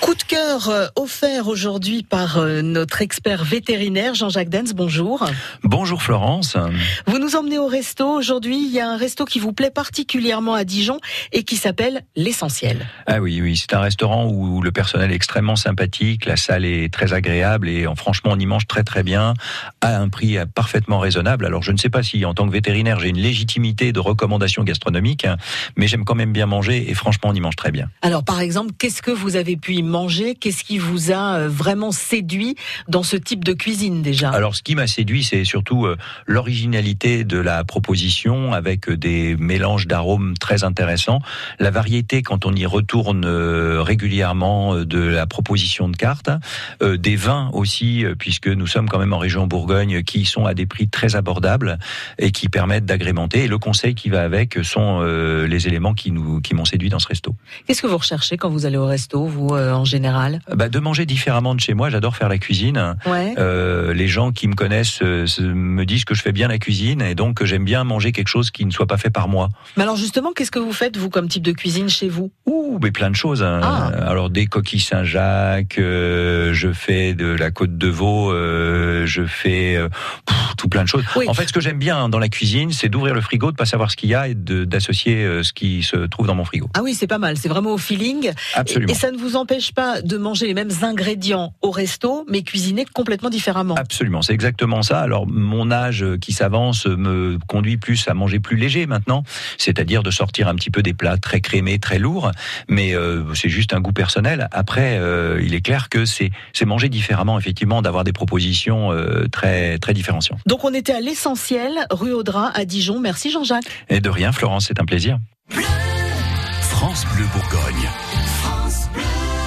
Coup de cœur euh, offert aujourd'hui par euh, notre expert vétérinaire Jean-Jacques Dens. Bonjour. Bonjour Florence. Vous nous emmenez au resto aujourd'hui. Il y a un resto qui vous plaît particulièrement à Dijon et qui s'appelle l'Essentiel. Ah oui, oui, c'est un restaurant où le personnel est extrêmement sympathique, la salle est très agréable et franchement on y mange très très bien à un prix parfaitement raisonnable. Alors je ne sais pas si en tant que vétérinaire j'ai une légitimité de recommandation gastronomique, hein, mais j'aime quand même bien manger et franchement on y mange très bien. Alors par exemple, qu'est-ce que vous avez pu y manger Qu'est-ce qui vous a euh, vraiment séduit dans ce type de cuisine déjà? Alors ce qui m'a séduit, c'est surtout euh, l'originalité de la proposition avec euh, des mélanges d'arômes très intéressants, la variété quand on y retourne régulièrement de la proposition de carte, des vins aussi puisque nous sommes quand même en région Bourgogne qui sont à des prix très abordables et qui permettent d'agrémenter. Et le conseil qui va avec sont les éléments qui nous qui m'ont séduit dans ce resto. Qu'est-ce que vous recherchez quand vous allez au resto, vous en général? Bah, De manger différemment de chez moi. J'adore faire la cuisine. Euh, les gens qui me connaissent euh, me disent que je fais bien la cuisine et donc j'aime bien manger quelque chose qui ne soit pas fait par moi. Mais alors justement, qu'est-ce que vous faites, vous, comme type de cuisine chez vous? Ouh, mais plein de choses. Hein. Ah. Alors des coquilles Saint-Jacques, euh, je fais de la côte de veau, je fais tout plein de choses. En fait, ce que j'aime bien dans la cuisine, c'est d'ouvrir le frigo, de pas savoir ce qu'il y a et d'associer ce qui se trouve dans mon frigo. Ah oui, c'est pas mal. C'est vraiment au feeling. Absolument. Et, ça ne vous empêche pas de manger les mêmes ingrédients au resto, mais cuisinés complètement différemment. Absolument, c'est exactement ça. Alors, mon âge qui s'avance me conduit plus à manger plus léger maintenant, c'est-à-dire de sortir un petit peu des plats très crémés, très lourds, mais euh, c'est juste un goût personnel. Après, euh, il est clair que c'est manger différemment, effectivement, d'avoir des propositions euh, très, très différenciantes. Donc on était à l'essentiel, rue Audrin à Dijon. Merci Jean-Jacques. Et de rien Florence, c'est un plaisir. France Bleu Bourgogne. France Bleu.